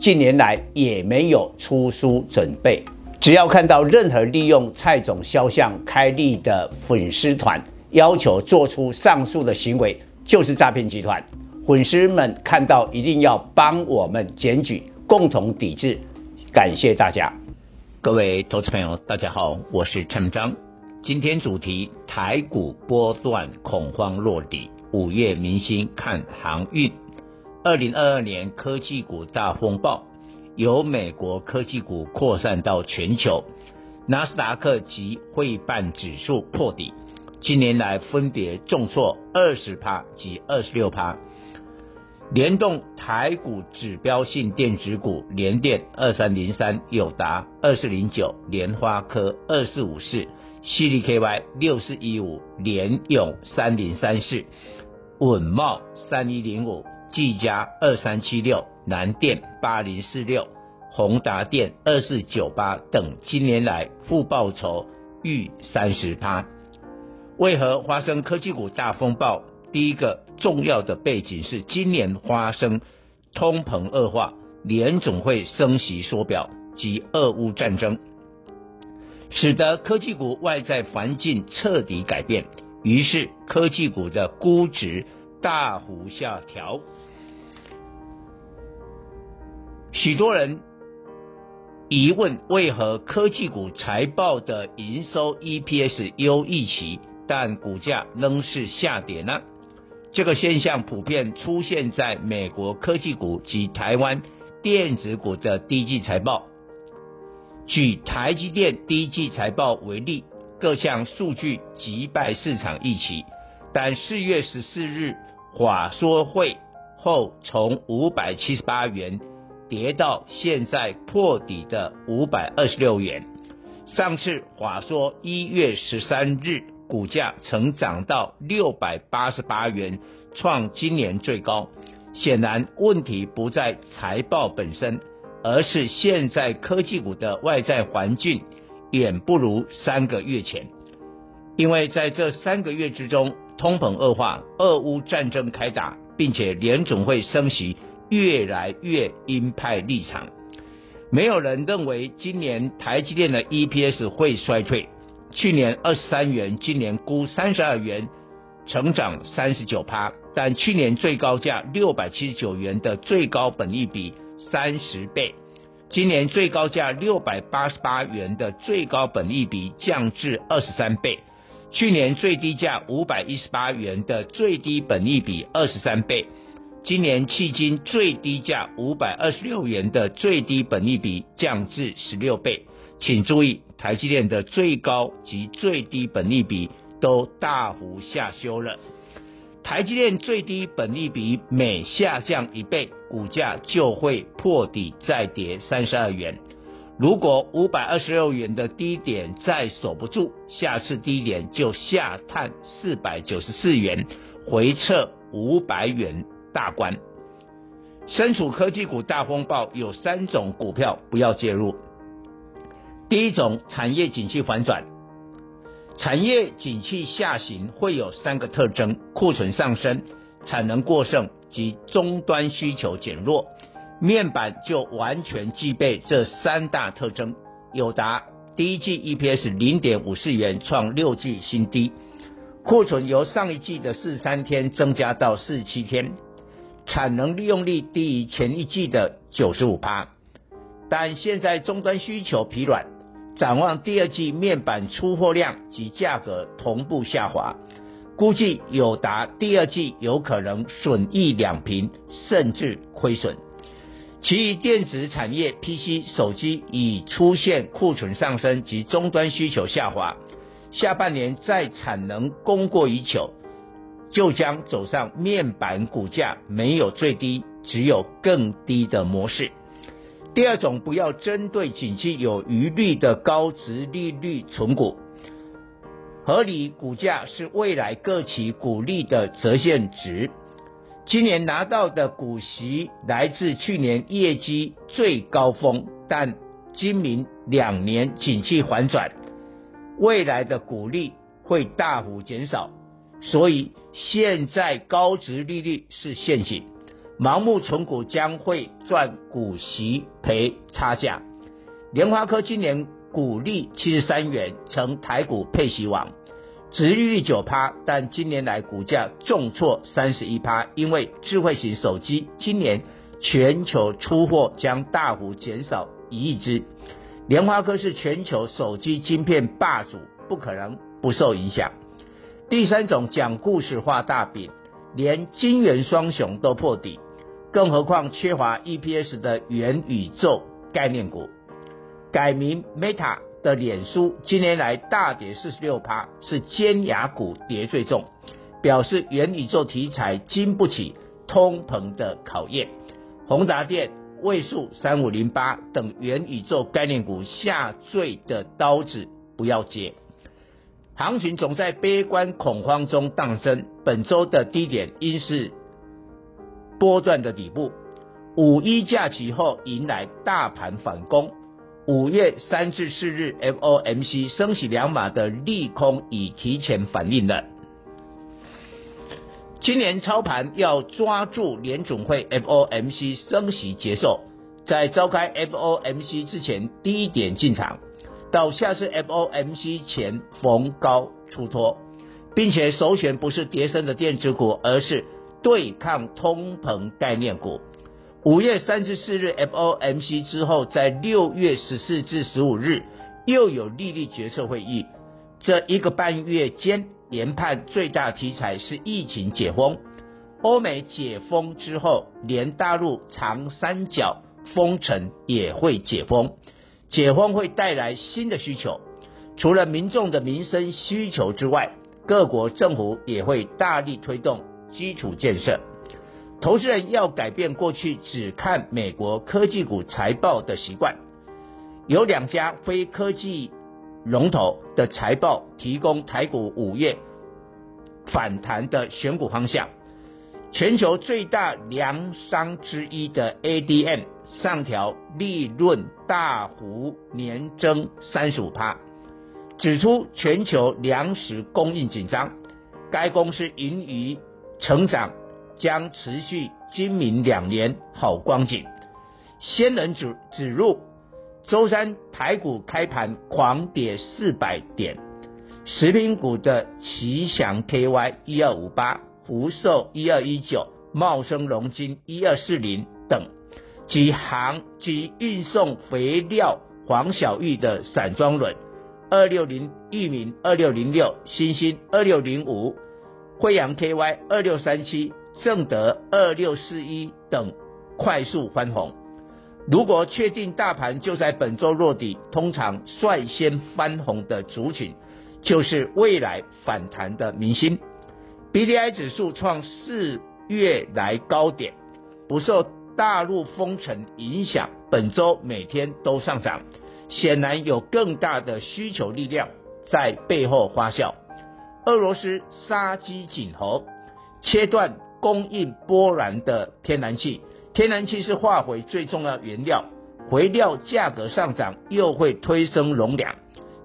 近年来也没有出书准备。只要看到任何利用蔡总肖像开立的粉丝团，要求做出上述的行为，就是诈骗集团。粉丝们看到一定要帮我们检举，共同抵制。感谢大家。各位投资朋友，大家好，我是陈章。今天主题：台股波段恐慌落底，五月明星看航运。二零二二年科技股大风暴，由美国科技股扩散到全球，纳斯达克及汇半指数破底，近年来分别重挫二十趴及二十六趴。联动台股指标性电子股，联电二三零三、友达二四零九、联发科二四五四、CDKY 六四一五、联咏三零三四、稳茂三一零五、技嘉二三七六、南电八零四六、宏达电二四九八等，今年来负报酬逾三十趴。为何发生科技股大风暴？第一个重要的背景是，今年发生通膨恶化，联总会升息缩表及俄乌战争，使得科技股外在环境彻底改变，于是科技股的估值大幅下调。许多人疑问：为何科技股财报的营收 EPS 优预期，但股价仍是下跌呢？这个现象普遍出现在美国科技股及台湾电子股的低季财报。举台积电低季财报为例，各项数据击败市场预期，但四月十四日法说会后，从五百七十八元跌到现在破底的五百二十六元。上次法说一月十三日。股价曾涨到六百八十八元，创今年最高。显然，问题不在财报本身，而是现在科技股的外在环境远不如三个月前。因为在这三个月之中，通膨恶化，俄乌战争开打，并且联总会升息越来越鹰派立场。没有人认为今年台积电的 EPS 会衰退。去年二十三元，今年估三十二元，成长三十九趴。但去年最高价六百七十九元的最高本益比三十倍，今年最高价六百八十八元的最高本益比降至二十三倍。去年最低价五百一十八元的最低本益比二十三倍，今年迄今最低价五百二十六元的最低本利比降至十六倍。请注意。台积电的最高及最低本利比都大幅下修了。台积电最低本利比每下降一倍，股价就会破底再跌三十二元。如果五百二十六元的低点再守不住，下次低点就下探四百九十四元，回撤五百元大关。身处科技股大风暴，有三种股票不要介入。第一种产业景气反转，产业景气下行会有三个特征：库存上升、产能过剩及终端需求减弱。面板就完全具备这三大特征。友达第一季 EPS 零点五四元，创六季新低，库存由上一季的四十三天增加到四十七天，产能利用率低于前一季的九十五趴。但现在终端需求疲软。展望第二季面板出货量及价格同步下滑，估计友达第二季有可能损益两平，甚至亏损。其余电子产业，PC、手机已出现库存上升及终端需求下滑，下半年再产能供过于求，就将走上面板股价没有最低，只有更低的模式。第二种，不要针对景气有余力的高值利率存股，合理股价是未来各期股利的折现值。今年拿到的股息来自去年业绩最高峰，但今明两年景气反转，未来的股利会大幅减少，所以现在高值利率是陷阱。盲目存股将会赚股息赔差价。联发科今年股利七十三元，成台股配息王，殖利率九趴，但今年来股价重挫三十一趴，因为智慧型手机今年全球出货将大幅减少一亿只，联发科是全球手机晶片霸主，不可能不受影响。第三种讲故事画大饼，连晶圆双雄都破底。更何况缺乏 EPS 的元宇宙概念股，改名 Meta 的脸书今年来大跌四十六趴，是尖牙股跌最重，表示元宇宙题材经不起通膨的考验。宏达电、位数三五零八等元宇宙概念股下坠的刀子不要接。行情总在悲观恐慌中诞生，本周的低点应是。波段的底部，五一假期后迎来大盘反攻。五月三至四日 FOMC 升息两码的利空已提前反映了。今年操盘要抓住联总会 FOMC 升息结束，在召开 FOMC 之前低点进场，到下次 FOMC 前逢高出脱，并且首选不是跌升的电子股，而是。对抗通膨概念股，五月三十四日 FOMC 之后，在六月十四至十五日又有利率决策会议。这一个半月间，研判最大题材是疫情解封。欧美解封之后，连大陆长三角封城也会解封。解封会带来新的需求，除了民众的民生需求之外，各国政府也会大力推动。基础建设，投资人要改变过去只看美国科技股财报的习惯。有两家非科技龙头的财报提供台股五月反弹的选股方向。全球最大粮商之一的 ADM 上调利润大幅年增三十五趴，指出全球粮食供应紧张。该公司盈余。成长将持续今明两年好光景。仙人指指入，周三台股开盘狂跌四百点，食品股的奇祥 KY 一二五八、福寿一二一九、茂生龙金一二四零等，及航及运送肥料黄小玉的散装轮二六零、裕民二六零六、欣兴二六零五。惠阳 KY 二六三七、正德二六四一等快速翻红。如果确定大盘就在本周落底，通常率先翻红的族群就是未来反弹的明星。BDI 指数创四月来高点，不受大陆封城影响，本周每天都上涨，显然有更大的需求力量在背后发酵。俄罗斯杀鸡儆猴，切断供应波兰的天然气。天然气是化肥最重要原料，肥料价格上涨又会推升农粮。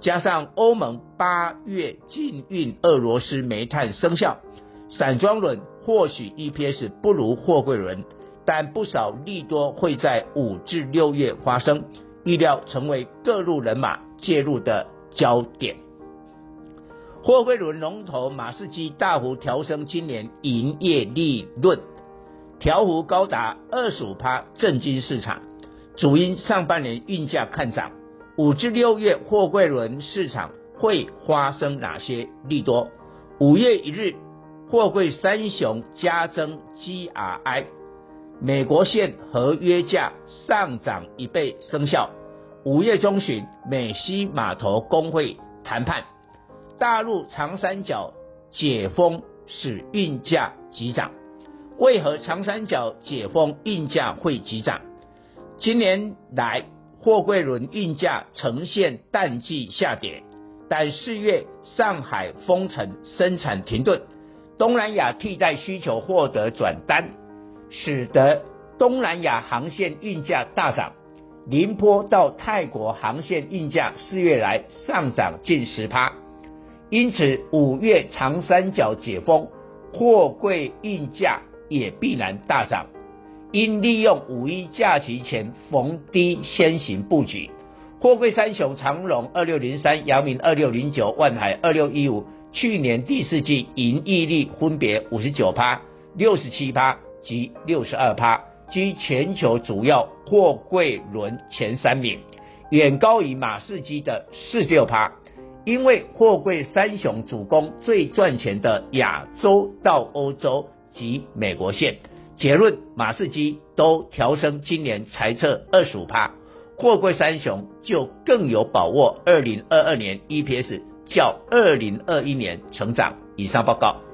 加上欧盟八月禁运俄罗斯煤炭生效，散装轮或许 EPS 不如货柜轮，但不少利多会在五至六月发生，预料成为各路人马介入的焦点。货柜轮龙头马士基大幅调升今年营业利润，调幅高达二十五趴，震惊市场。主因上半年运价看涨，五至六月货柜轮市场会发生哪些利多？五月一日，货柜三雄加增 GRI，美国线合约价上涨一倍生效。五月中旬，美西码头工会谈判。大陆长三角解封使运价急涨，为何长三角解封运价会急涨？今年来货柜轮运价呈现淡季下跌，但四月上海封城，生产停顿，东南亚替代需求获得转单，使得东南亚航线运价大涨。宁波到泰国航线运价四月来上涨近十趴，因此五月长三角解封，货柜运价也必然大涨。应利用五一假期前逢低先行布局，货柜三雄长荣二六零三、阳明二六零九、万海二六一五，去年第四季营溢利分别五十九趴、六十七趴及六十二趴。居全球主要货柜轮前三名，远高于马士基的四十六趴。因为货柜三雄主攻最赚钱的亚洲到欧洲及美国线，结论马士基都调升今年财测二十五趴，货柜三雄就更有把握二零二二年 EPS 较二零二一年成长。以上报告。